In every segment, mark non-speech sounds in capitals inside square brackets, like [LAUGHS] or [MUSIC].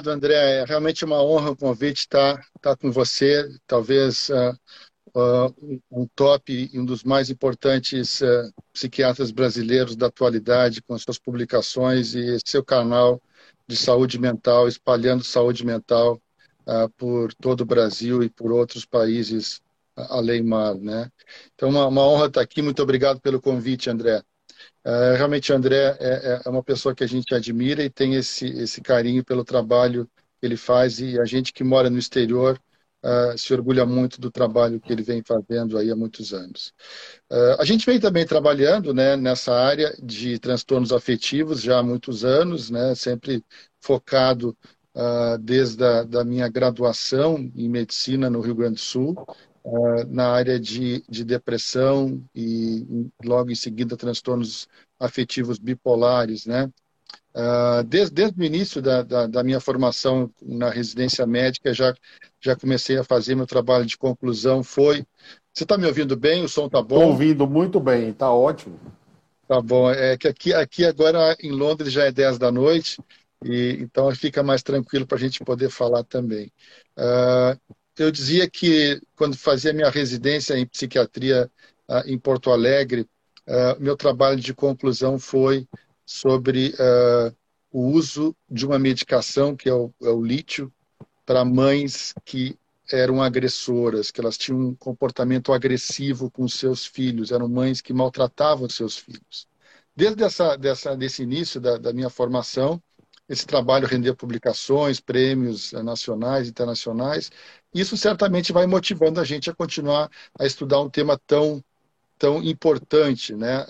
obrigado, André. É realmente uma honra o convite estar, estar com você. Talvez uh, uh, um top e um dos mais importantes uh, psiquiatras brasileiros da atualidade, com suas publicações e seu canal de saúde mental, espalhando saúde mental por todo o Brasil e por outros países além mar, né? Então, uma, uma honra estar aqui. Muito obrigado pelo convite, André. Uh, realmente, André é, é, uma pessoa que a gente admira e tem esse, esse carinho pelo trabalho que ele faz e a gente que mora no exterior uh, se orgulha muito do trabalho que ele vem fazendo aí há muitos anos. Uh, a gente vem também trabalhando né, nessa área de transtornos afetivos já há muitos anos, né, sempre focado desde a da minha graduação em medicina no Rio Grande do Sul uh, na área de, de depressão e logo em seguida transtornos afetivos bipolares, né? Uh, desde, desde o início da, da, da, minha formação na residência médica, já, já comecei a fazer meu trabalho de conclusão. Foi. Você está me ouvindo bem? O som está bom? Estou ouvindo muito bem, está ótimo. Tá bom. É que aqui, aqui agora em Londres já é 10 da noite, e então fica mais tranquilo para a gente poder falar também. Uh, eu dizia que quando fazia minha residência em psiquiatria uh, em Porto Alegre, uh, meu trabalho de conclusão foi sobre uh, o uso de uma medicação que é o, é o lítio para mães que eram agressoras, que elas tinham um comportamento agressivo com seus filhos, eram mães que maltratavam seus filhos. Desde essa, dessa, desse início da, da minha formação, esse trabalho rendeu publicações, prêmios nacionais, internacionais. Isso certamente vai motivando a gente a continuar a estudar um tema tão tão importante né,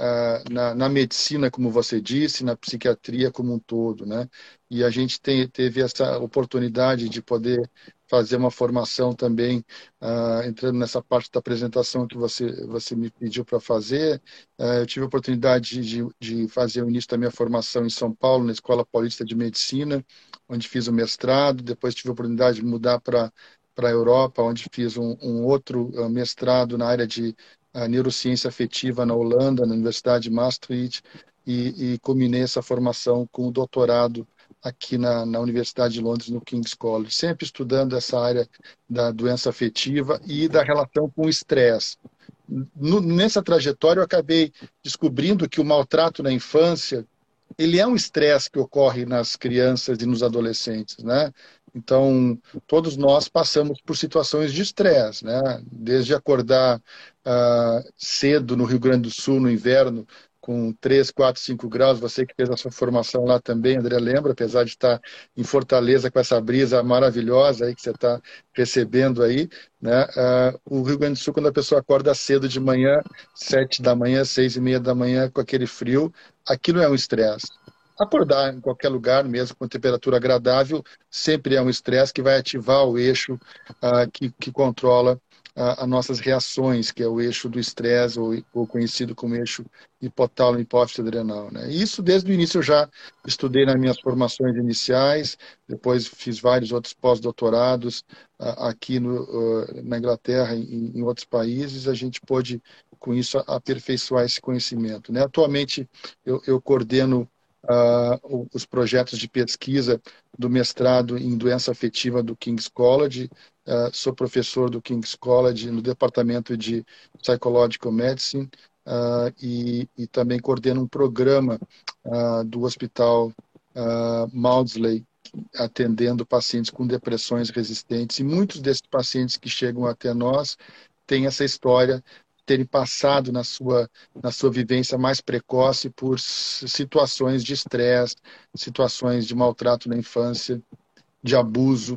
na, na, medicina, como você disse, na psiquiatria como um todo. Né? E a gente tem, teve essa oportunidade de poder fazer uma formação também, uh, entrando nessa parte da apresentação que você, você me pediu para fazer. Uh, eu tive a oportunidade de, de fazer o início da minha formação em São Paulo, na Escola Paulista de Medicina, onde fiz o mestrado. Depois tive a oportunidade de mudar para para a Europa, onde fiz um, um outro uh, mestrado na área de neurociência afetiva na Holanda, na Universidade de Maastricht, e, e combinei essa formação com o doutorado aqui na, na, Universidade de Londres, no King's College, sempre estudando essa área da doença afetiva e da relação com o estresse. Nessa trajetória, eu acabei descobrindo que o maltrato na infância ele é um estresse que ocorre nas crianças e nos adolescentes, né? Então, todos nós passamos por situações de estresse, né? Desde acordar uh, cedo no Rio Grande do Sul no inverno, com 3, 4, 5 graus, você que fez a sua formação lá também, André, lembra, apesar de estar em Fortaleza com essa brisa maravilhosa aí que você está recebendo aí, né? Uh, o Rio Grande do Sul, quando a pessoa acorda cedo de manhã, 7 da manhã, 6 e meia da manhã, com aquele frio, aquilo é um estresse. Acordar em qualquer lugar, mesmo com temperatura agradável, sempre é um estresse que vai ativar o eixo uh, que, que controla as nossas reações, que é o eixo do estresse, ou, ou, conhecido como eixo hipotálamo hipófise adrenal. Né? Isso desde o início eu já estudei nas minhas formações iniciais, depois fiz vários outros pós-doutorados uh, aqui no, uh, na Inglaterra e em, em, outros países, a gente pôde, com isso, aperfeiçoar esse conhecimento. Né? Atualmente eu, eu coordeno uh, os projetos de pesquisa do mestrado em doença afetiva do King's College, Uh, sou professor do King's College no departamento de Psychological Medicine uh, e, e, também coordeno um programa uh, do Hospital Maudsley atendendo pacientes com depressões resistentes. E muitos desses pacientes que chegam até nós têm essa história terem passado na sua, na sua vivência mais precoce por situações de estresse, situações de maltrato na infância, de abuso,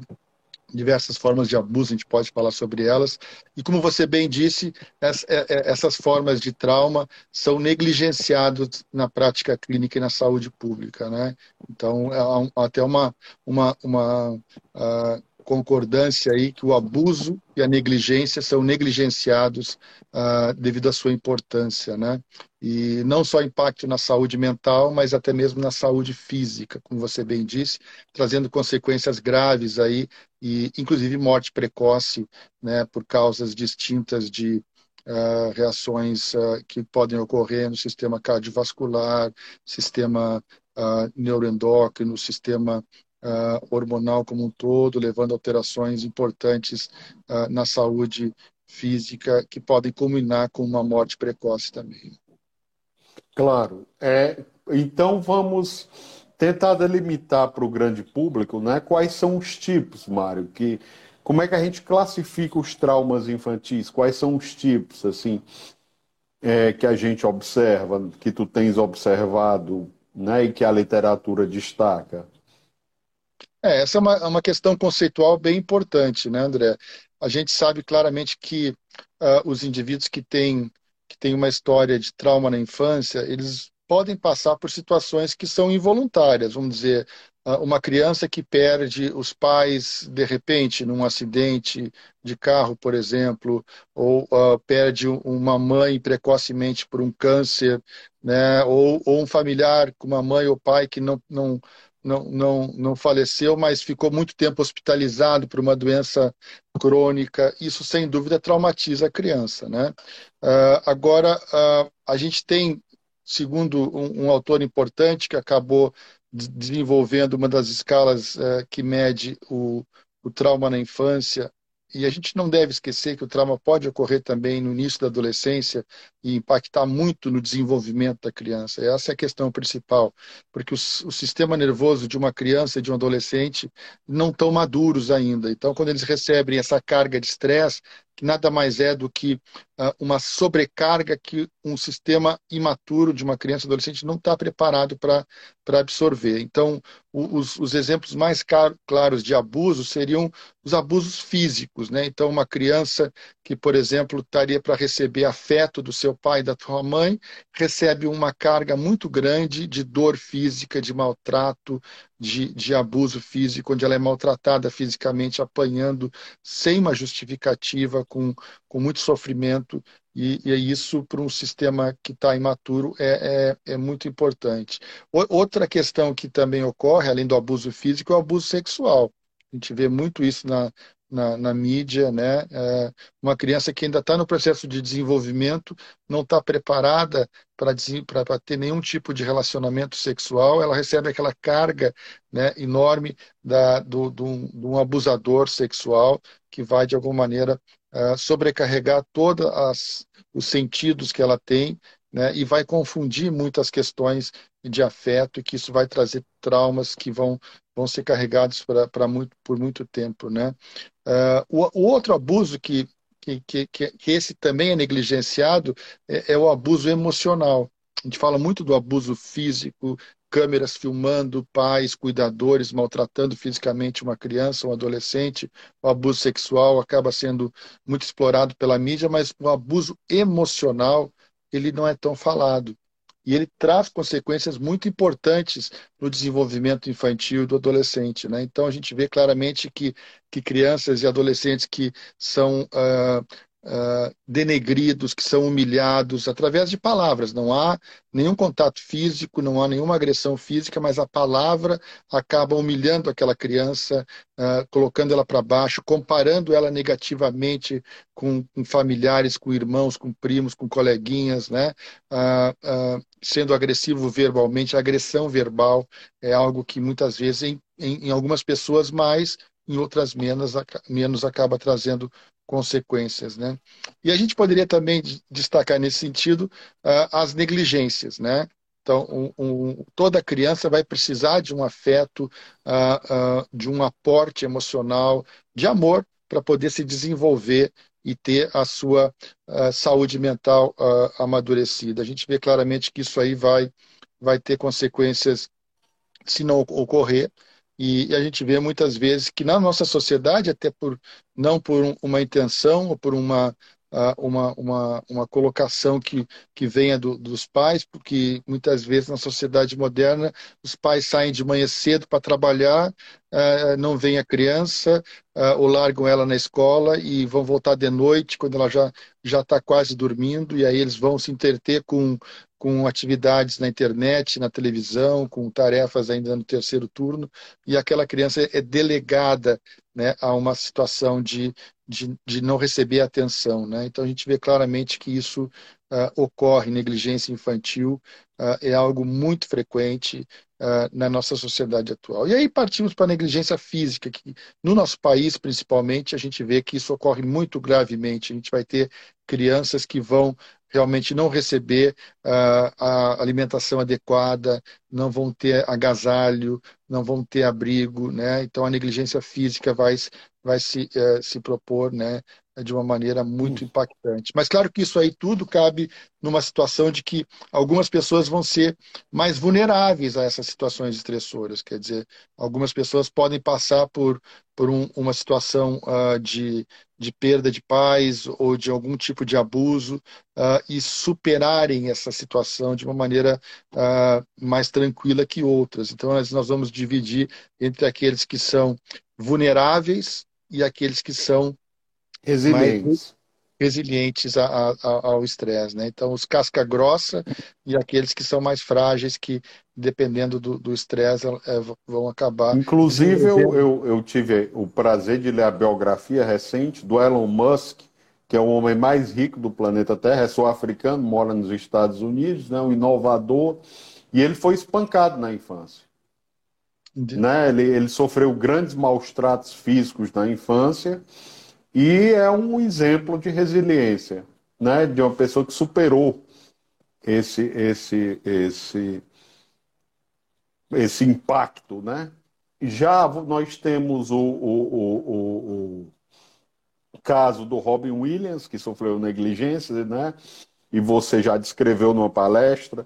diversas formas de abuso, a gente pode falar sobre elas. E como você bem disse, é, é, essas formas de trauma são negligenciadas na prática clínica e na saúde pública. Né? Então, há até uma, uma, uma uh, concordância aí que o abuso e a negligência são negligenciados uh, devido à sua importância, né? E não só impacto na saúde mental, mas até mesmo na saúde física, como você bem disse, trazendo consequências graves aí e inclusive morte precoce, né, por causas distintas de Uh, reações uh, que podem ocorrer no sistema cardiovascular, sistema uh, neuroendócrino, sistema uh, hormonal como um todo, levando alterações importantes uh, na saúde física que podem culminar com uma morte precoce também. Claro. É, então vamos tentar delimitar para o grande público né, quais são os tipos, Mário, que como é que a gente classifica os traumas infantis? Quais são os tipos, assim, é, que a gente observa, que tu tens observado, né, e que a literatura destaca? É, essa é uma, é uma questão conceitual bem importante, né, André? A gente sabe claramente que uh, os indivíduos que têm, que têm uma história de trauma na infância, eles podem passar por situações que são involuntárias, vamos dizer, uma criança que perde os pais de repente num acidente de carro, por exemplo, ou uh, perde uma mãe precocemente por um câncer, né? ou, ou um familiar com uma mãe ou pai que não, não, não, não, não faleceu, mas ficou muito tempo hospitalizado por uma doença crônica. Isso, sem dúvida, traumatiza a criança. Né? Uh, agora, uh, a gente tem, segundo um, um autor importante que acabou desenvolvendo uma das escalas uh, que mede o, o trauma na infância, e a gente não deve esquecer que o trauma pode ocorrer também no início da adolescência e impactar muito no desenvolvimento da criança. Essa é a questão principal, porque o, o sistema nervoso de uma criança e de um adolescente não estão maduros ainda. Então, quando eles recebem essa carga de estresse, que nada mais é do que uh, uma sobrecarga que um sistema imaturo de uma criança adolescente não está preparado para absorver. Então, o, os, os, exemplos mais claros de abuso seriam os abusos físicos. Né? Então, uma criança que, por exemplo, estaria para receber afeto do seu pai e da sua mãe, recebe uma carga muito grande de dor física, de maltrato, de, de abuso físico, onde ela é maltratada fisicamente, apanhando sem uma justificativa, com, com muito sofrimento, e, e isso para um sistema que está imaturo é, é, é, muito importante. Outra questão que também ocorre, além do abuso físico, é o abuso sexual. A gente vê muito isso na, na, na mídia, né? É uma criança que ainda está no processo de desenvolvimento, não está preparada para ter nenhum tipo de relacionamento sexual, ela recebe aquela carga né, enorme da, do, do, de um abusador sexual que vai, de alguma maneira, uh, sobrecarregar todos os sentidos que ela tem né, e vai confundir muitas questões de afeto e que isso vai trazer traumas que vão, vão ser carregados pra, muito, por muito tempo. Né? Uh, o, o, outro abuso que, que, que, que, esse também é negligenciado é, é o abuso emocional. A gente fala muito do abuso físico, câmeras filmando pais, cuidadores maltratando fisicamente uma criança, um adolescente. O abuso sexual acaba sendo muito explorado pela mídia, mas o abuso emocional ele não é tão falado e ele traz consequências muito importantes no desenvolvimento infantil do adolescente. Né? Então, a gente vê claramente que, que crianças e adolescentes que são uh, uh, denegridos, que são humilhados através de palavras. Não há nenhum contato físico, não há nenhuma agressão física, mas a palavra acaba humilhando aquela criança, uh, colocando ela para baixo, comparando ela negativamente com, com, familiares, com irmãos, com primos, com coleguinhas, né? Uh, sendo agressivo verbalmente. A agressão verbal é algo que muitas vezes, em, em, em algumas pessoas mais, em outras menos, menos acaba trazendo consequências. Né? E a gente poderia também destacar nesse sentido uh, as negligências. Né? Então, um, um, toda criança vai precisar de um afeto, uh, uh, de um aporte emocional, de amor, para poder se desenvolver e ter a sua saúde mental amadurecida. A gente vê claramente que isso aí vai, vai ter consequências se não ocorrer. E, a gente vê muitas vezes que na nossa sociedade, até por não por uma intenção ou por uma, uma, uma, uma colocação que, que venha do, dos pais, porque muitas vezes na sociedade moderna os pais saem de manhã cedo para trabalhar, não vem a criança, ou largam ela na escola e vão voltar de noite, quando ela já já está quase dormindo, e aí eles vão se interter com, com atividades na internet, na televisão, com tarefas ainda no terceiro turno, e aquela criança é delegada né, a uma situação de, de, de não receber atenção. Né? Então a gente vê claramente que isso ocorre negligência infantil, é algo muito frequente na nossa sociedade atual. E aí partimos para a negligência física, que no nosso país, principalmente, a gente vê que isso ocorre muito gravemente. A gente vai ter crianças que vão realmente não receber uh, a alimentação adequada, não vão ter agasalho, não vão ter abrigo, né? Então a negligência física vai, vai se, uh, se propor, né? De uma maneira muito impactante. Mas claro que isso aí tudo cabe numa situação de que algumas pessoas vão ser mais vulneráveis a essas situações estressoras. Quer dizer, algumas pessoas podem passar por, por um, uma situação uh, de, de perda de pais ou de algum tipo de abuso uh, e superarem essa situação de uma maneira uh, mais tranquila que outras. Então, nós, nós vamos dividir entre aqueles que são vulneráveis e aqueles que são resilientes, resilientes a, a, ao estresse. Né? Então, os casca grossa e aqueles que são mais frágeis, que dependendo do estresse é, vão acabar. Inclusive, eu, eu, eu tive o prazer de ler a biografia recente do Elon Musk, que é o homem mais rico do planeta Terra, é sul-africano, mora nos Estados Unidos, né, um inovador, e ele foi espancado na infância. Né? Ele, ele sofreu grandes maus tratos físicos na infância e é um exemplo de resiliência, né? De uma pessoa que superou esse esse esse esse impacto, né? Já nós temos o, o, o, o, caso do Robin Williams, que sofreu negligência, né? E você já descreveu numa palestra,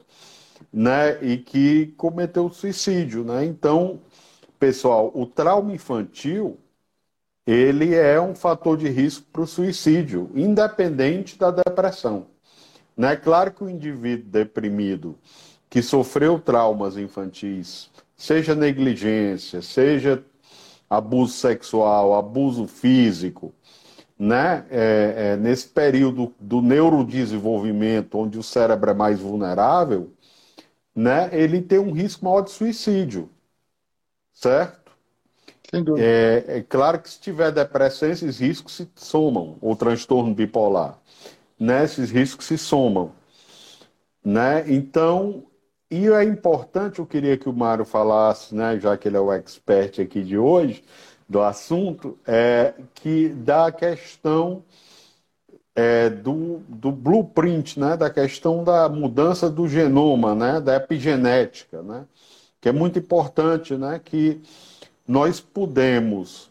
né? E que cometeu suicídio, né? Então, pessoal, o trauma infantil ele é um fator de risco para o suicídio, independente da depressão. Né? Claro que o indivíduo deprimido que sofreu traumas infantis, seja negligência, seja abuso sexual, abuso físico, né? É, é, nesse período do neurodesenvolvimento, onde o cérebro é mais vulnerável, né? ele tem um risco maior de suicídio, certo? É, é, claro que se tiver depressão, esses riscos se somam, ou transtorno bipolar. Né? Esses riscos se somam. Né? Então, e é importante, eu queria que o Mário falasse, né, já que ele é o expert aqui de hoje, do assunto, é que da questão é, do, do blueprint, né, da questão da mudança do genoma, né, da epigenética, né, que é muito importante, né, que nós podemos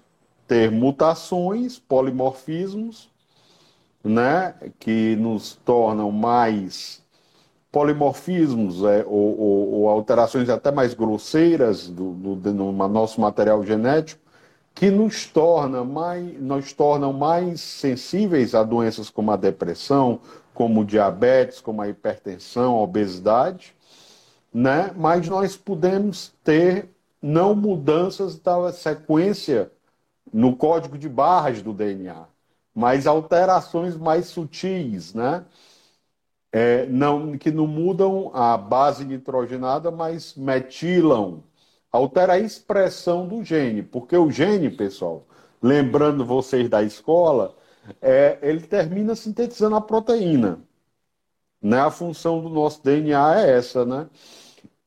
ter mutações, polimorfismos, né, que nos tornam mais polimorfismos é, ou, ou, ou, alterações até mais grosseiras do, do, no nosso material genético, que nos, torna mais, nos tornam mais sensíveis a doenças como a depressão, como diabetes, como a hipertensão, a obesidade, né? mas nós podemos ter não mudanças da sequência no código de barras do DNA, mas alterações mais sutis, né? É, não, que não mudam a base nitrogenada, mas metilam, altera a expressão do gene, porque o gene, pessoal, lembrando vocês da escola, é, ele termina sintetizando a proteína. Né? A função do nosso DNA é essa, né?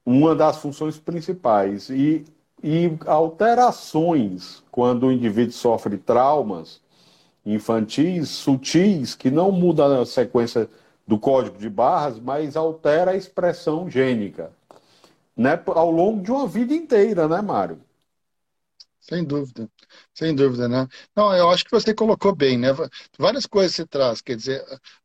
Uma das funções principais. E, e alterações quando o indivíduo sofre traumas infantis, sutis, que não mudam a sequência do código de barras, mas altera a expressão gênica. Né, ao longo de uma vida inteira, né, Mário? Sem dúvida, sem dúvida, né? Não, eu acho que você colocou bem, né? Várias coisas se traz, quer dizer,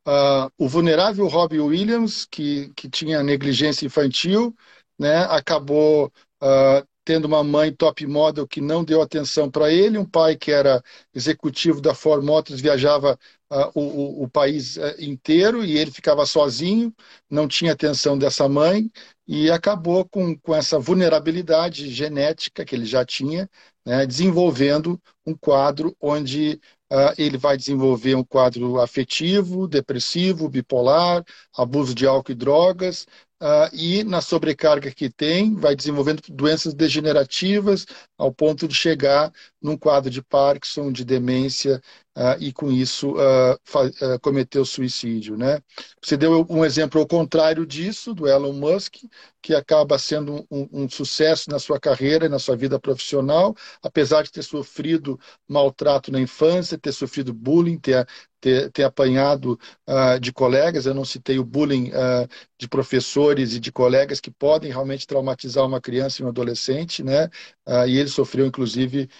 uh, o vulnerável Robbie Williams, que, que tinha negligência infantil, né, acabou uh, tendo uma mãe top model que não deu atenção para ele, um pai que era executivo da Ford Motors, viajava uh, o, o, país uh, inteiro e ele ficava sozinho, não tinha atenção dessa mãe e acabou com, com essa vulnerabilidade genética que ele já tinha, né, desenvolvendo um quadro onde Uh, ele vai desenvolver um quadro afetivo, depressivo, bipolar, abuso de álcool e drogas, Uh, e na sobrecarga que tem, vai desenvolvendo doenças degenerativas ao ponto de chegar num quadro de Parkinson, de demência uh, e com isso uh, cometeu suicídio. Né? Você deu um exemplo ao contrário disso, do Elon Musk, que acaba sendo um, um, sucesso na sua carreira e na sua vida profissional, apesar de ter sofrido maltrato na infância, ter sofrido bullying, ter, ter, ter apanhado uh, de colegas. Eu não citei o bullying uh, de professores e de colegas que podem realmente traumatizar uma criança e um adolescente, né? Uh, e ele sofreu, inclusive,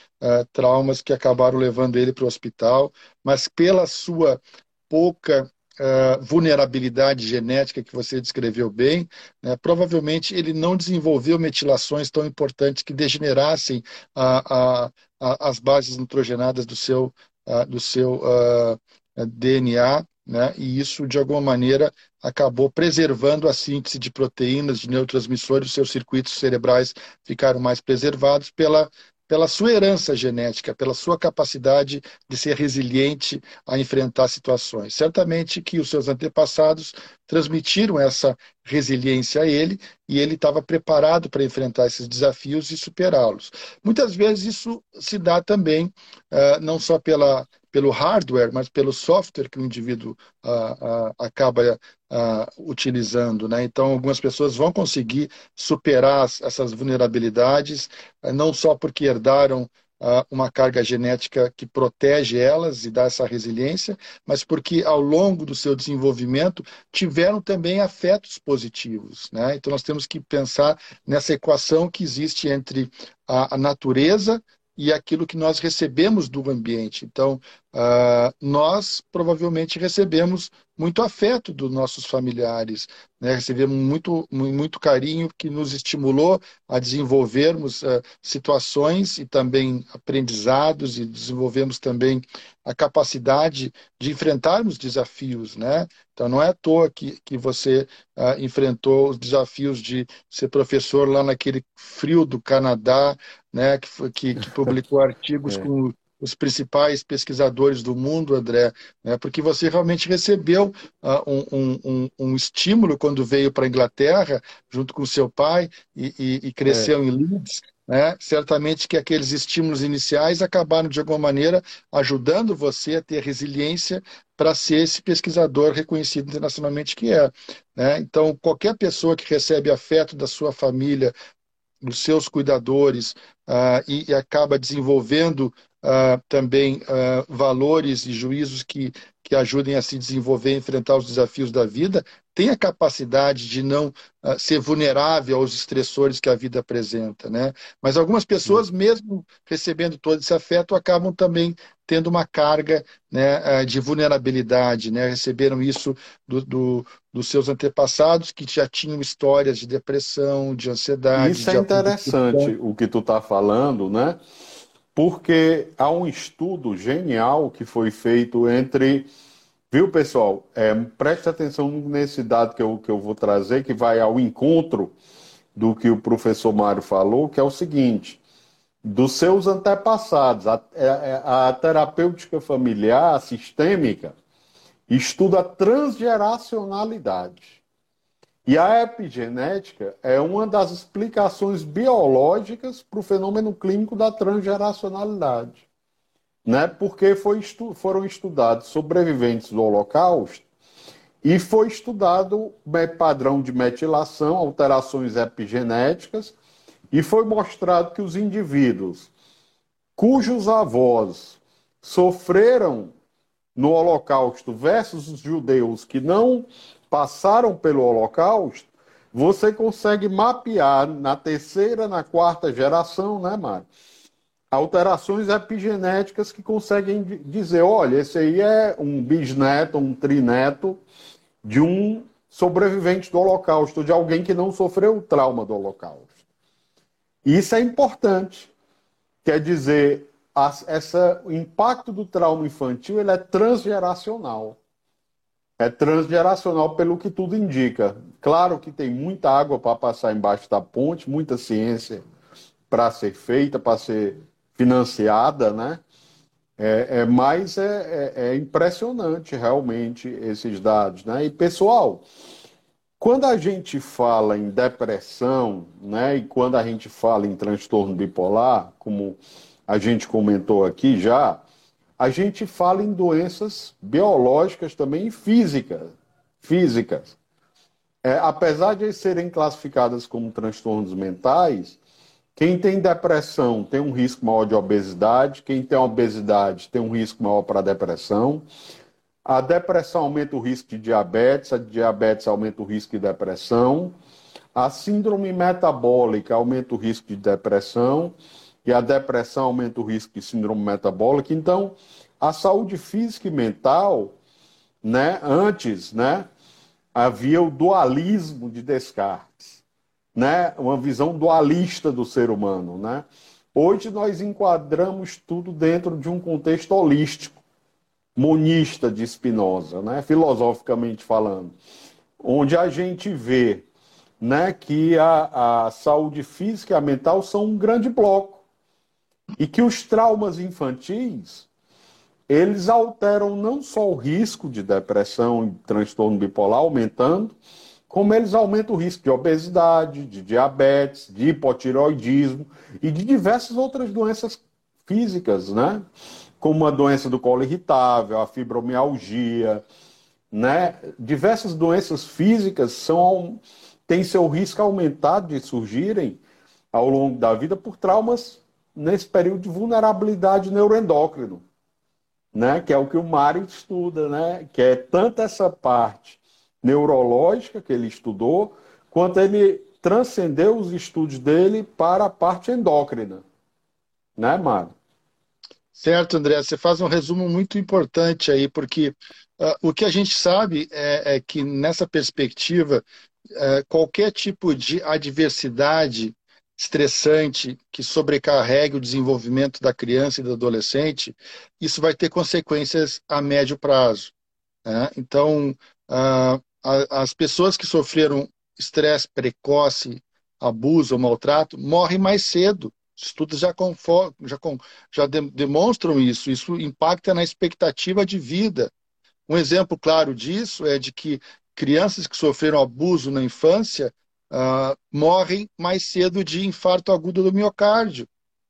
traumas que acabaram levando ele para o hospital, mas pela sua pouca uh, vulnerabilidade genética que você descreveu bem, né, provavelmente ele não desenvolveu metilações tão importantes que degenerassem a, a, a, as bases nitrogenadas do seu, uh, do seu DNA, né, e isso, de alguma maneira, acabou preservando a síntese de proteínas, de neurotransmissores, os seus circuitos cerebrais ficaram mais preservados pela pela sua herança genética, pela sua capacidade de ser resiliente a enfrentar situações. Certamente que os seus antepassados transmitiram essa resiliência a ele e ele estava preparado para enfrentar esses desafios e superá-los. Muitas vezes isso se dá também uh, não só pela pelo hardware, mas pelo software que o indivíduo uh, uh, acaba uh, utilizando. Né? Então, algumas pessoas vão conseguir superar essas vulnerabilidades, eh, não só porque herdaram uma carga genética que protege elas e dá essa resiliência, mas porque ao longo do seu desenvolvimento tiveram também afetos positivos. Né? Então nós temos que pensar nessa equação que existe entre a, natureza e aquilo que nós recebemos do ambiente. Então, uh, nós provavelmente recebemos muito afeto dos nossos familiares, né? recebemos muito, muito carinho que nos estimulou a desenvolvermos uh, situações e também aprendizados e desenvolvemos também a capacidade de enfrentarmos desafios. Né? Então, não é à toa que, que você uh, enfrentou os desafios de ser professor lá naquele frio do Canadá, né? que, que, que [LAUGHS] publicou artigos é. com os principais pesquisadores do mundo, André, né, porque você realmente recebeu uh, um, um, um, estímulo quando veio para a Inglaterra, junto com seu pai, e, e, e cresceu é. em Leeds. Né? Certamente que aqueles estímulos iniciais acabaram, de alguma maneira, ajudando você a ter resiliência para ser esse pesquisador reconhecido internacionalmente que é. Né? Então, qualquer pessoa que recebe afeto da sua família, dos seus cuidadores, uh, e, e acaba desenvolvendo uh, também uh, valores e juízos que, que ajudem a se desenvolver e enfrentar os desafios da vida, tem a capacidade de não uh, ser vulnerável aos estressores que a vida apresenta. Né? Mas algumas pessoas, mesmo recebendo todo esse afeto, acabam também tendo uma carga né, de vulnerabilidade. Né? Receberam isso do, do, dos seus antepassados que já tinham histórias de depressão, de ansiedade. Isso é interessante o que tu está falando, né? porque há um estudo genial que foi feito entre. Viu, pessoal? É, preste atenção nesse dado que eu, que eu vou trazer, que vai ao encontro do que o professor Mário falou, que é o seguinte: dos seus antepassados, a, a, é, é, a terapêutica familiar, sistêmica, estuda transgeracionalidade. E a epigenética é uma das explicações biológicas para o fenômeno clínico da transgeracionalidade. Né? Porque foi estu foram estudados sobreviventes do Holocausto e foi estudado padrão de metilação, alterações epigenéticas, e foi mostrado que os indivíduos cujos avós sofreram no Holocausto versus os judeus que não passaram pelo Holocausto, você consegue mapear na terceira, na quarta geração, né, Mário? Alterações epigenéticas que conseguem dizer: olha, esse aí é um bisneto, um trineto de um sobrevivente do Holocausto, de alguém que não sofreu o trauma do Holocausto. Isso é importante. Quer dizer, essa, o impacto do trauma infantil ele é transgeracional é transgeracional pelo que tudo indica. Claro que tem muita água para passar embaixo da ponte, muita ciência para ser feita, para ser financiada, né? É, é, mas é, é, é, impressionante realmente esses dados, né? E pessoal, quando a gente fala em depressão, né? E quando a gente fala em transtorno bipolar, como a gente comentou aqui já, a gente fala em doenças biológicas também físicas. físicas. É, apesar de serem classificadas como transtornos mentais, quem tem depressão tem um risco maior de obesidade, quem tem obesidade tem um risco maior para depressão. A depressão aumenta o risco de diabetes, a diabetes aumenta o risco de depressão. A síndrome metabólica aumenta o risco de depressão e a depressão aumenta o risco de síndrome metabólica. Então, a saúde física e mental, né, antes, né, havia o dualismo de Descartes, né? uma visão dualista do ser humano. Né? Hoje nós enquadramos tudo dentro de um contexto holístico, monista de Spinoza, né? filosoficamente falando, onde a gente vê né, que a, a saúde física e a mental são um grande bloco e que os traumas infantis eles alteram não só o risco de depressão e transtorno bipolar aumentando, como eles aumentam o risco de obesidade, de diabetes, de hipotiroidismo e de diversas outras doenças físicas, né? Como a doença do colo irritável, a fibromialgia, né? Diversas doenças físicas são têm seu risco aumentado de surgirem ao longo da vida por traumas nesse período de vulnerabilidade neuroendócrino né? Que é o que o Mário estuda, né? Que é tanto essa parte neurológica que ele estudou, quanto ele transcendeu os estudos dele para a parte endócrina, né, Mário? Certo, André. Você faz um resumo muito importante aí, porque uh, o que a gente sabe é, é que nessa perspectiva uh, qualquer tipo de adversidade estressante que sobrecarregue o desenvolvimento da criança e do adolescente, isso vai ter consequências a médio prazo. Né? Então, a, as pessoas que sofreram estresse precoce, abuso maltrato morrem mais cedo. Estudos já, já, já de, demonstram isso. Isso impacta na expectativa de vida. Um exemplo claro disso é de que crianças que sofreram abuso na infância uh, morrem mais cedo de infarto agudo do miocárdio.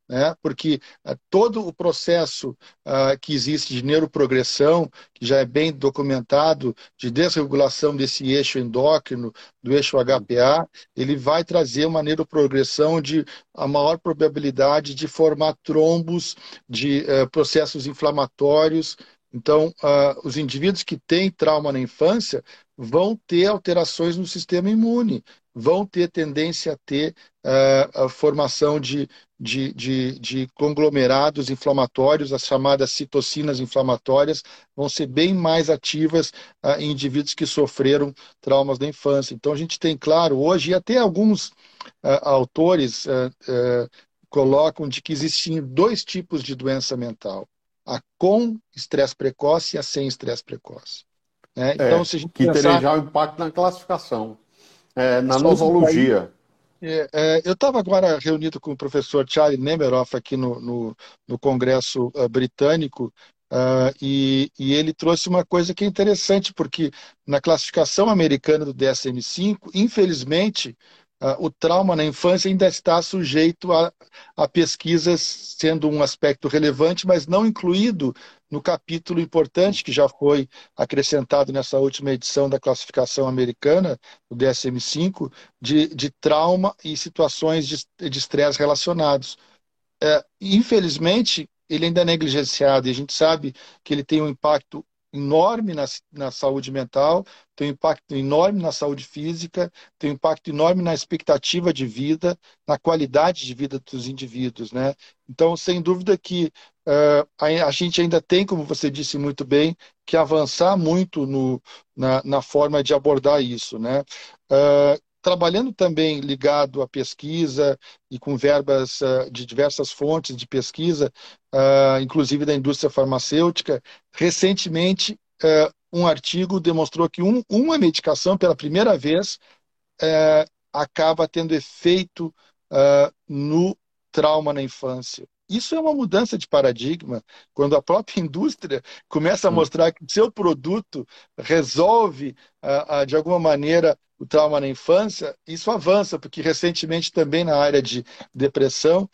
Né? Porque uh, todo o processo uh, que existe de neuroprogressão, que já é bem documentado, de desregulação desse eixo endócrino, do eixo HPA, ele vai trazer uma neuroprogressão de a maior probabilidade de formar trombos, de uh, processos inflamatórios. Então, os indivíduos que têm trauma na infância vão ter alterações no sistema imune vão ter tendência a ter uh, a formação de, de, de, de, conglomerados inflamatórios, as chamadas citocinas inflamatórias, vão ser bem mais ativas uh, em indivíduos que sofreram traumas da infância. Então, a gente tem, claro, hoje, e até alguns uh, autores colocam de que existem dois tipos de doença mental. A com estresse precoce e a sem estresse precoce. Né? Então, é, se a gente que pensar... já o impacto na classificação é, na nosologia. É, é, eu estava agora reunido com o professor Charlie Nemeroff aqui no, no, no Congresso uh, Britânico uh, e, e, ele trouxe uma coisa que é interessante, porque na classificação americana do DSM-5, infelizmente, uh, o trauma na infância ainda está sujeito a, a pesquisas sendo um aspecto relevante, mas não incluído no capítulo importante que já foi acrescentado nessa última edição da classificação americana, o DSM-5, de, de trauma e situações de estresse relacionados. É, infelizmente, ele ainda é negligenciado e a gente sabe que ele tem um impacto enorme na, na saúde mental, tem um impacto enorme na saúde física, tem um impacto enorme na expectativa de vida, na qualidade de vida dos indivíduos. Né? Então, sem dúvida que uh, a, gente ainda tem, como você disse muito bem, que avançar muito no, na, na forma de abordar isso. Né? Uh, trabalhando também ligado à pesquisa e com verbas uh, de diversas fontes de pesquisa, inclusive da indústria farmacêutica, recentemente um artigo demonstrou que um, uma medicação, pela primeira vez, acaba tendo efeito no trauma na infância. Isso é uma mudança de paradigma. Quando a própria [LAUGHS] indústria começa a mostrar que seu produto resolve, de alguma maneira, o trauma na infância, isso avança, porque recentemente também na área de depressão,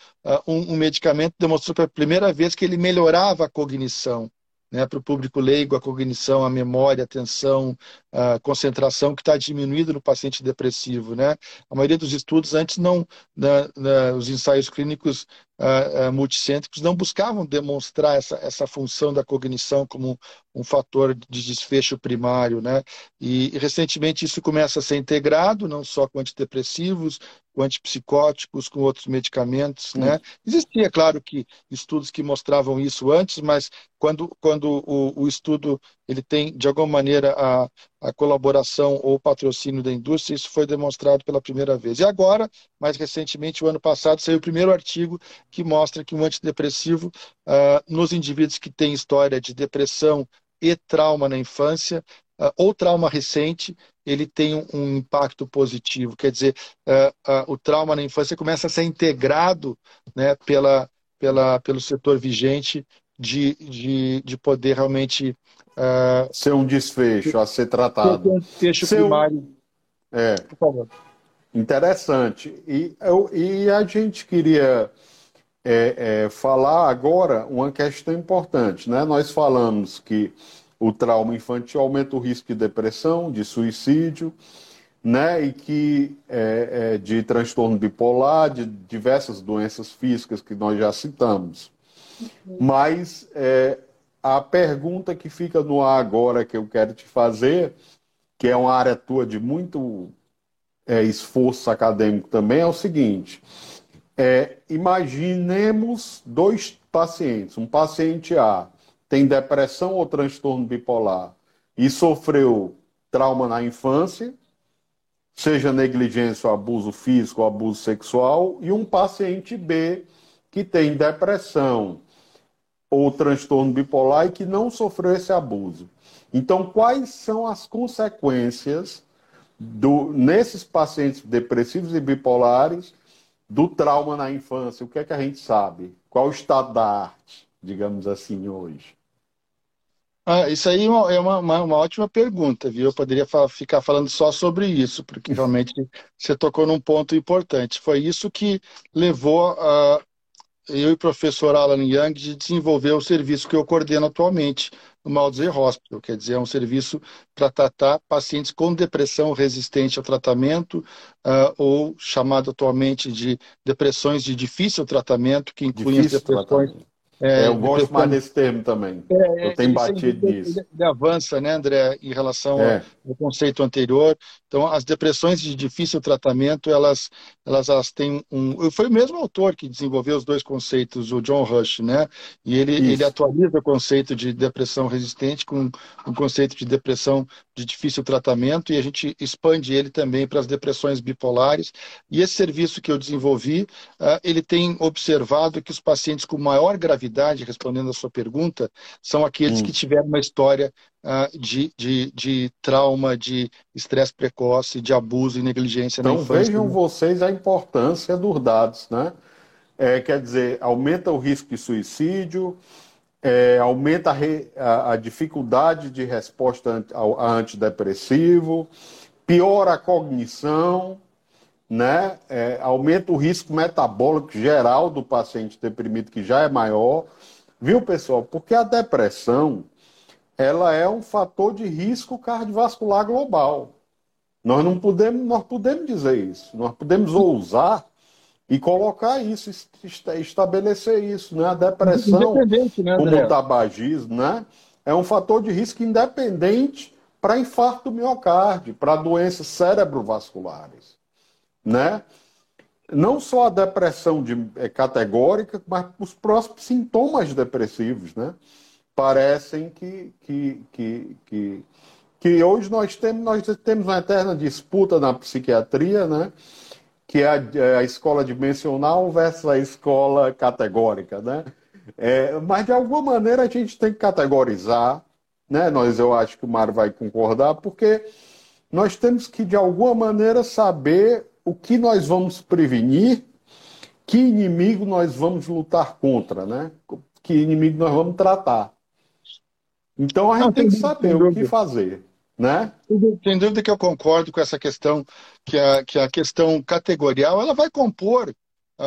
um medicamento demonstrou pela primeira vez que ele melhorava a cognição né, para o público leigo, a cognição, a memória, a atenção, a concentração, que está diminuída no paciente depressivo. Né? A maioria dos estudos antes não, os ensaios clínicos uh, uh, multicêntricos não buscavam demonstrar essa, essa função da cognição como um fator de desfecho primário. Né? E, e recentemente isso começa a ser integrado, não só com antidepressivos, com antipsicóticos, com outros medicamentos. Né? Existia, claro, que estudos que mostravam isso antes, mas quando, quando o, o estudo ele tem, de alguma maneira, a, a colaboração ou o patrocínio da indústria, isso foi demonstrado pela primeira vez. E agora, mais recentemente, o ano passado, saiu o primeiro artigo que mostra que um antidepressivo, uh, nos indivíduos que têm história de depressão e trauma na infância, uh, ou trauma recente, ele tem um, um impacto positivo. Quer dizer, uh, o trauma na infância começa a ser integrado né, pela, pela, pelo setor vigente de, de, de poder realmente. Uh, ser um desfecho a ser tratado. Ser um desfecho ser primário. É. Por favor. Interessante. E, eu, e a gente queria é, é, falar agora uma questão importante. Né? Nós falamos que o trauma infantil aumenta o risco de depressão, de suicídio, né? e que é, é de transtorno bipolar, de diversas doenças físicas que nós já citamos. Mas é, a pergunta que fica no ar agora que eu quero te fazer, que é uma área tua de muito é, esforço acadêmico também, é o seguinte: é, imaginemos dois pacientes. Um paciente A tem depressão ou transtorno bipolar e sofreu trauma na infância, seja negligência ou abuso físico ou abuso sexual, e um paciente B que tem depressão, ou transtorno bipolar e que não sofreu esse abuso. Então, quais são as consequências do, nesses pacientes depressivos e bipolares do trauma na infância? O que é que a gente sabe? Qual o estado da arte, digamos assim, hoje? Ah, isso aí é uma, uma, uma, ótima pergunta, viu? Eu poderia ficar falando só sobre isso, porque realmente [LAUGHS] você tocou num ponto importante. Foi isso que levou a, eu e o professor Alan Young de desenvolver o serviço que eu coordeno atualmente no Maldizer Hospital, quer dizer, é um serviço para tratar pacientes com depressão resistente ao tratamento uh, ou chamado atualmente de depressões de difícil tratamento, que incluem difícil as depressões tratamento. É, eu gosto mais desse termo também. É, eu tenho batido nisso. Ele avança, né, André, em relação é. ao conceito anterior. Então, as depressões de difícil tratamento, elas, elas, elas têm um. Foi o mesmo autor que desenvolveu os dois conceitos, o John Rush, né? E ele, ele atualiza o conceito de depressão resistente com o conceito de depressão de difícil tratamento e a gente expande ele também para as depressões bipolares. E esse serviço que eu desenvolvi, uh, ele tem observado que os pacientes com maior gravidade, respondendo a sua pergunta, são aqueles hum. que tiveram uma história de, de, de trauma, de estresse precoce, de abuso e negligência então, na infância. Então vejam vocês a importância dos dados, né? É, quer dizer, aumenta o risco de suicídio, é, aumenta a, re, a, a, dificuldade de resposta ao, a antidepressivo, piora a cognição, né? É, aumenta o risco metabólico geral do paciente deprimido, que já é maior. Viu, pessoal? Porque a depressão ela é um fator de risco cardiovascular global. Nós não podemos, nós podemos dizer isso. Nós podemos ousar e colocar isso, estabelecer isso, né? A depressão, né, como o tabagismo, né? É um fator de risco independente para infarto miocárdio, para doenças cerebrovasculares, né? Não só a depressão de, é categórica, mas os próximos sintomas depressivos, né? Parecem que, que, que, que, que hoje nós temos, nós temos uma eterna disputa na psiquiatria, né? que é a, é a escola dimensional versus a escola categórica, né? É, mas de alguma maneira a gente tem que categorizar, né? Nós eu acho que o Mário vai concordar, porque nós temos que de alguma maneira saber o que nós vamos prevenir que inimigo nós vamos lutar contra, né? Que inimigo nós vamos tratar. Então a gente Não, tem, tem que saber o que fazer. Né? Sem dúvida que eu concordo com essa questão, que a, que a questão categorial ela vai compor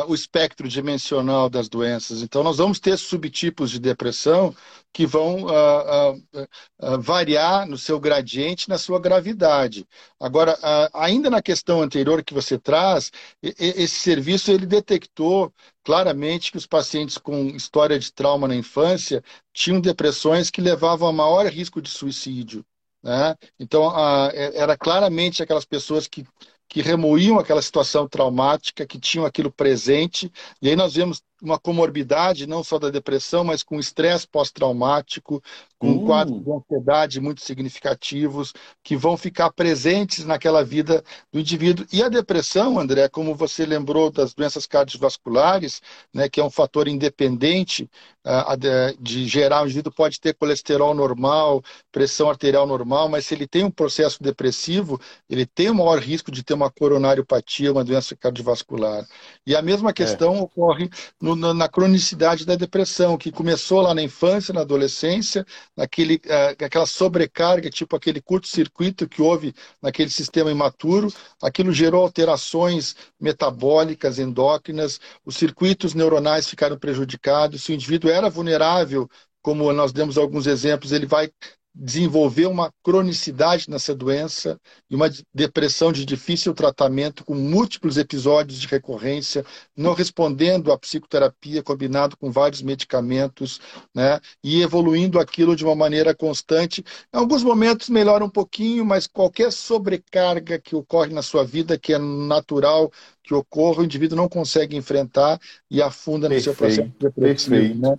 o espectro dimensional das doenças. Então, nós vamos ter subtipos de depressão que vão uh, uh, variar no seu gradiente, na sua gravidade. Agora, ainda na questão anterior que você traz, esse serviço ele detectou claramente que os pacientes com história de trauma na infância tinham depressões que levavam a maior risco de suicídio. Né? Então, é, era claramente aquelas pessoas que, que remoíam aquela situação traumática, que tinham aquilo presente, e aí nós vemos uma comorbidade, não só da depressão, mas com estresse pós-traumático, com uh. quadros de ansiedade muito significativos, que vão ficar presentes naquela vida do indivíduo. E a depressão, André, como você lembrou das doenças cardiovasculares, né, que é um fator independente uh, de, de gerar, o indivíduo pode ter colesterol normal, pressão arterial normal, mas se ele tem um processo depressivo, ele tem o maior risco de ter uma coronariopatia, uma doença cardiovascular. E a mesma questão é. ocorre no no, na cronicidade da depressão, que começou lá na infância, na adolescência, naquele, uh, aquela sobrecarga, tipo aquele curto-circuito que houve naquele sistema imaturo, aquilo gerou alterações metabólicas, endócrinas, os circuitos neuronais ficaram prejudicados, se o indivíduo era vulnerável como nós demos alguns exemplos, ele vai desenvolver uma cronicidade nessa doença e uma depressão de difícil tratamento com múltiplos episódios de recorrência, não respondendo à psicoterapia combinado com vários medicamentos, né? E evoluindo aquilo de uma maneira constante. Em alguns momentos melhora um pouquinho, mas qualquer sobrecarga que ocorre na sua vida, que é natural que ocorra, o indivíduo não consegue enfrentar e afunda no seu processo depressivo, né?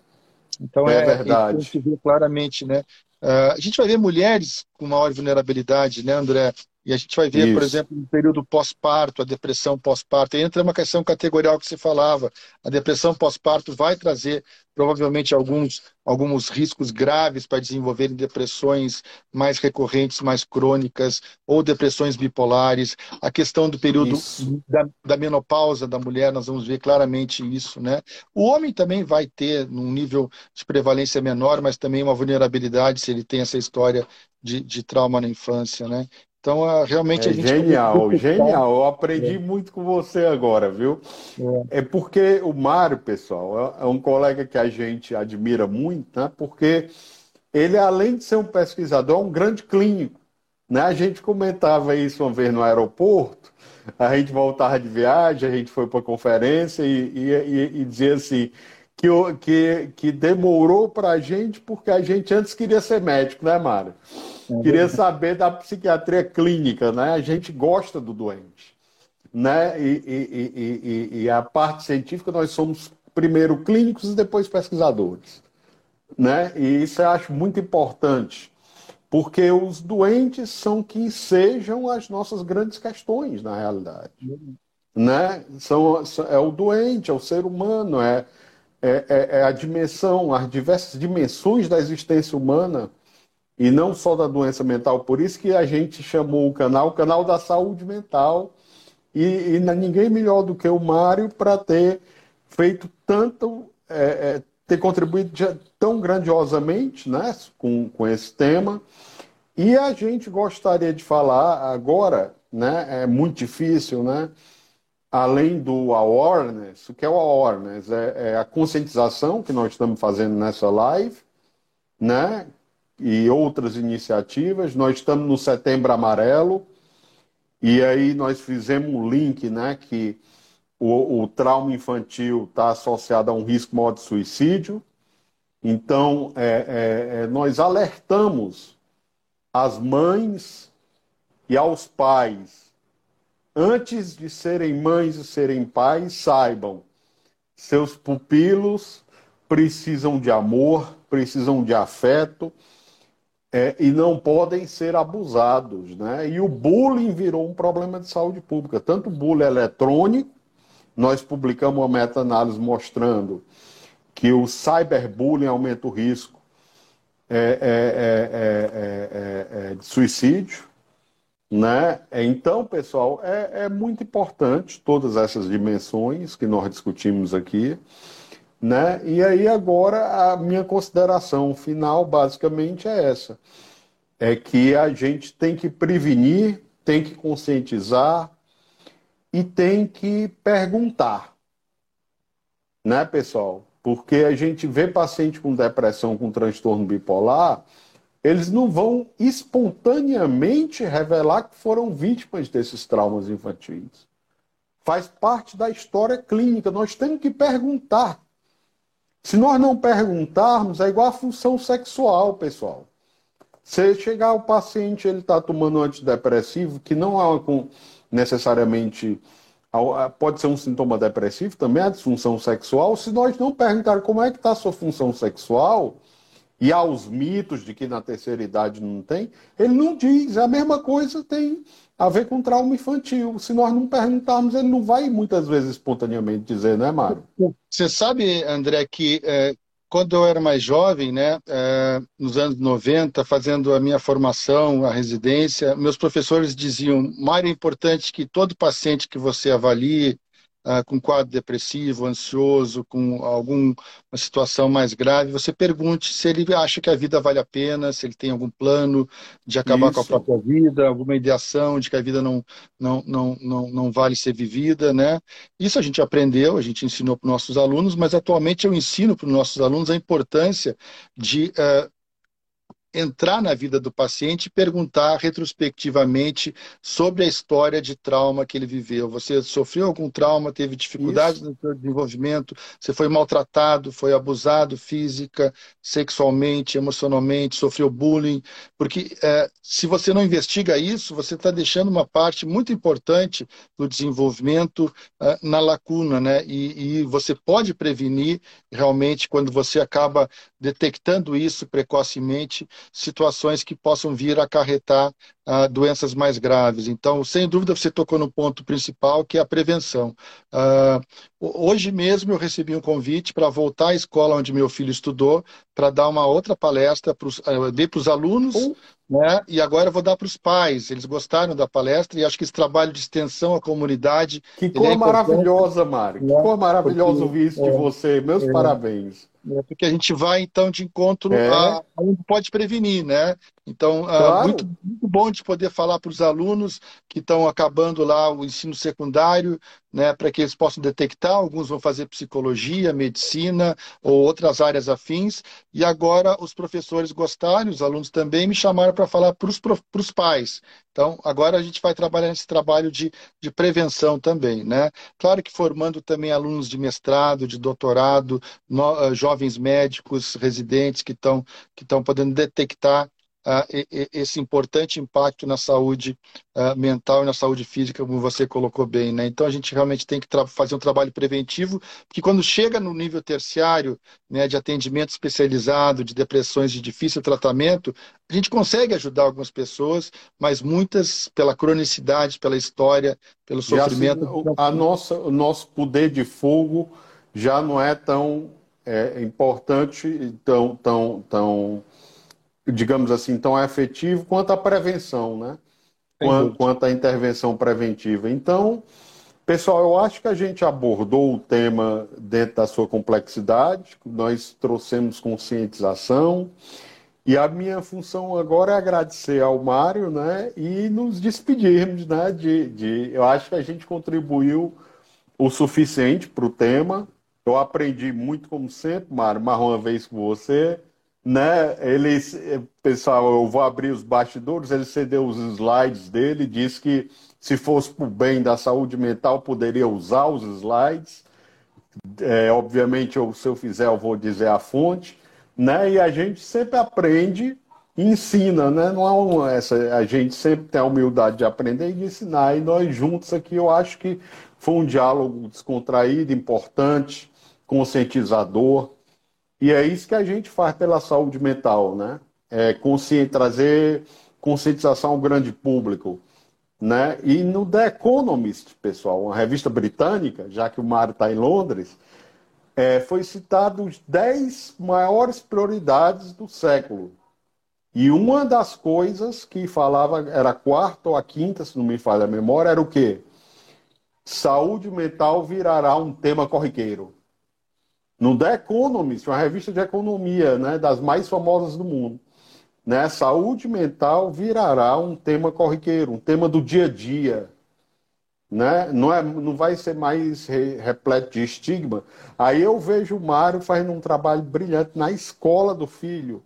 Então é, é verdade. A gente vê claramente, né? Uh, a gente vai ver mulheres com maior vulnerabilidade, né, André? E a gente vai ver, Isso. por exemplo, no período pós-parto, a depressão pós-parto. Entra uma questão categorial que você falava. A depressão pós-parto vai trazer, provavelmente, alguns, alguns riscos graves para desenvolverem depressões mais recorrentes, mais crônicas, ou depressões bipolares. A questão do período da, da, menopausa da mulher, nós vamos ver claramente isso. Né? O homem também vai ter, num nível de prevalência menor, mas também uma vulnerabilidade se ele tem essa história de, de trauma na infância. Né? Então, ah, realmente é a gente. Genial, genial. Eu aprendi é. muito com você agora, viu? É. é. porque o Mário, pessoal, é, é um colega que a gente admira muito, né? Porque ele, além de ser um pesquisador, é um grande clínico. Né? A gente comentava isso uma vez no aeroporto, a gente voltava de viagem, a gente foi para a conferência e, e, e, dizia assim. Que, que, que demorou para a gente porque a gente antes queria ser médico, né, Mário? É Queria saber da psiquiatria clínica, né? A gente gosta do doente, né? E, e, e, e, a parte científica nós somos primeiro clínicos e depois pesquisadores, né? E isso eu acho muito importante, porque os doentes são que sejam as nossas grandes questões na realidade, né? São é o doente, é o ser humano, é é, é, é a dimensão, as diversas dimensões da existência humana e não só da doença mental. Por isso que a gente chamou o canal Canal da Saúde Mental. E, e ninguém melhor do que o Mário para ter feito tanto, é, é, ter contribuído tão grandiosamente né, com, com esse tema. E a gente gostaria de falar agora, né, é muito difícil, né? Além do awareness, o que é o awareness? É, é a conscientização que nós estamos fazendo nessa live, né? E outras iniciativas. Nós estamos no Setembro Amarelo e aí nós fizemos um link, né, que o, o trauma infantil está associado a um risco maior de suicídio. Então, é, é, é, nós alertamos as mães e aos pais, antes de serem mães e serem pais, saibam, seus pupilos precisam de amor, precisam de afeto, é, e não podem ser abusados. Né? E o bullying virou um problema de saúde pública, tanto bullying eletrônico, nós publicamos uma meta-análise mostrando que o cyberbullying aumenta o risco é, é, é, é, é de suicídio. Né? Então, pessoal, é muito importante todas essas dimensões que nós discutimos aqui. Né? E aí, agora, a minha consideração final, basicamente, é essa: é que a gente tem que prevenir, tem que conscientizar e tem que perguntar. Né, pessoal? Porque a gente vê paciente com depressão, com transtorno bipolar, eles não vão espontaneamente revelar que foram vítimas desses traumas infantis. Faz parte da história clínica. Nós temos que perguntar. Se nós não perguntarmos, é igual a função sexual, pessoal. Se chegar o paciente, ele está tomando antidepressivo, que não é necessariamente pode ser um sintoma depressivo, também a disfunção sexual. Se nós não perguntar como é que está a sua função sexual, e aos mitos de que na terceira idade não tem, ele não diz. A mesma coisa tem a ver com trauma infantil. Se nós não perguntarmos, ele não vai muitas vezes espontaneamente dizer, né, Mário? Você sabe, André, que é, quando eu era mais jovem, né, é, nos anos 90, fazendo a minha formação, a residência, meus professores diziam: Mário, é importante que todo paciente que você avalie, ah, com quadro depressivo, ansioso, com alguma situação mais grave, você pergunte se ele acha que a vida vale a pena, se ele tem algum plano de acabar Isso. com a própria vida, alguma ideação de que a vida não, não, não, não, não vale ser vivida, né? Isso a gente aprendeu, a gente ensinou para os nossos alunos, mas atualmente eu ensino para os nossos alunos a importância de uh, entrar na vida do paciente e perguntar retrospectivamente sobre a história de trauma que ele viveu. Você sofreu algum trauma, teve dificuldades Isso. no seu desenvolvimento, você foi maltratado, foi abusado física, sexualmente, emocionalmente, sofreu bullying, porque é, se você não investiga isso, você está deixando uma parte muito importante do desenvolvimento é, na lacuna, né? E, e você pode prevenir realmente quando você acaba detectando isso precocemente, situações que possam vir a acarretar uh, doenças mais graves. Então, sem dúvida, você tocou no ponto principal, que é a prevenção. Uh, hoje mesmo eu recebi um convite para voltar à escola onde meu filho estudou, para dar uma outra palestra, pros, uh, dei para os alunos, uhum. né? e agora eu vou dar para os pais. Eles gostaram da palestra e acho que esse trabalho de extensão à comunidade. Que cor é maravilhosa, Mário. Que cor maravilhosa ouvir isso de é, você. Meus é, parabéns. É, porque a gente vai, então, de encontro é. a, a onde pode prevenir, né? Então, ah, claro. muito, muito bom de poder falar para os alunos que estão acabando lá o ensino secundário, né, para que eles possam detectar. Alguns vão fazer psicologia, medicina ou outras áreas afins. E agora os professores gostaram, os alunos também me chamaram para falar para os pais. Então, agora a gente vai trabalhar nesse trabalho de, de prevenção também, né? Claro que formando também alunos de mestrado, de doutorado, no, uh, jovens médicos, residentes que estão que podendo detectar esse importante impacto na saúde mental e na saúde física, como você colocou bem. Né? Então, a gente realmente tem que fazer um trabalho preventivo, porque quando chega no nível terciário né, de atendimento especializado, de depressões de difícil tratamento, a gente consegue ajudar algumas pessoas, mas muitas, pela cronicidade, pela história, pelo sofrimento. Assim, a nossa, o nosso poder de fogo já não é tão é, importante, tão, tão, tão digamos assim, tão efetivo quanto a prevenção, né? Quanto, quanto a intervenção preventiva. Então, pessoal, eu acho que a gente abordou o tema dentro da sua complexidade, nós trouxemos conscientização. E a minha função agora é agradecer ao Mário, né, e nos despedirmos, né, de, de eu acho que a gente contribuiu o suficiente para o tema. Eu aprendi muito, como sempre, Mário, mais uma vez com você né? Ele, pessoal, eu vou abrir os bastidores. Ele cedeu os slides dele, disse que se fosse para o bem da saúde mental poderia usar os slides. É, obviamente, eu, se eu fizer, eu vou dizer a fonte, né? E a gente sempre aprende e ensina, né? Não é essa, a gente sempre tem a humildade de aprender e de ensinar. E nós juntos aqui, eu acho que foi um diálogo descontraído, importante, conscientizador e é isso que a gente faz pela saúde mental, né? É consci... trazer conscientização ao grande público. Né? E no The Economist, pessoal, uma revista britânica, já que o Mário está em Londres, é, foi citado os 10 maiores prioridades do século. E uma das coisas que falava, era a quarta ou a quinta, se não me falha a memória, era o quê? Saúde mental virará um tema corriqueiro. No The Economist, uma revista de economia, né, das mais famosas do mundo, né, saúde mental virará um tema corriqueiro, um tema do dia a dia. Né? Não, é, não vai ser mais re, repleto de estigma. Aí eu vejo o Mário fazendo um trabalho brilhante na escola do filho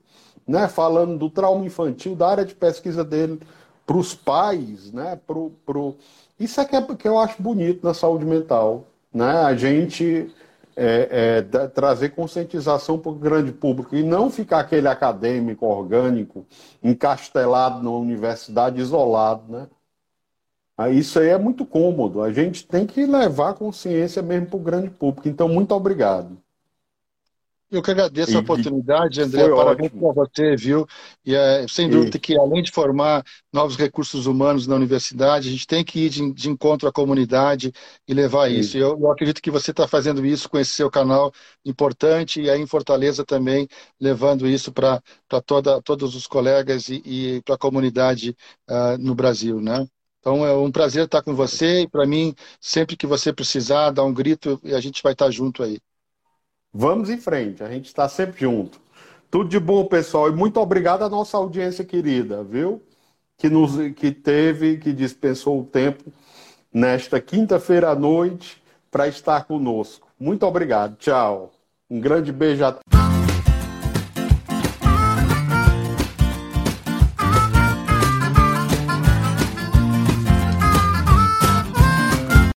né, falando do trauma infantil, da área de pesquisa dele para os pais, né, pro, pro... isso é que, é que eu acho bonito na saúde mental, né, a gente é, é, trazer conscientização para o grande público e não ficar aquele acadêmico orgânico encastelado na universidade isolado, né? Isso aí é muito cômodo. A gente tem que levar consciência mesmo para o grande público. Então, muito obrigado. Eu que agradeço e, a oportunidade, André. Parabéns para você, viu? E é, sem dúvida e... que, além de formar novos recursos humanos na universidade, a gente tem que ir de, de encontro à comunidade e levar e... isso. Eu, eu, acredito que você está fazendo isso com esse seu canal importante e aí em Fortaleza também, levando isso para todos os colegas e, e para a comunidade uh, no Brasil, né? Então é um prazer estar com você e para mim, sempre que você precisar, dá um grito e a gente vai estar junto aí. Vamos em frente, a gente está sempre junto. Tudo de bom, pessoal, e muito obrigado à nossa audiência querida, viu? Que, nos, que teve, que dispensou o tempo nesta quinta-feira à noite para estar conosco. Muito obrigado, tchau. Um grande beijo a.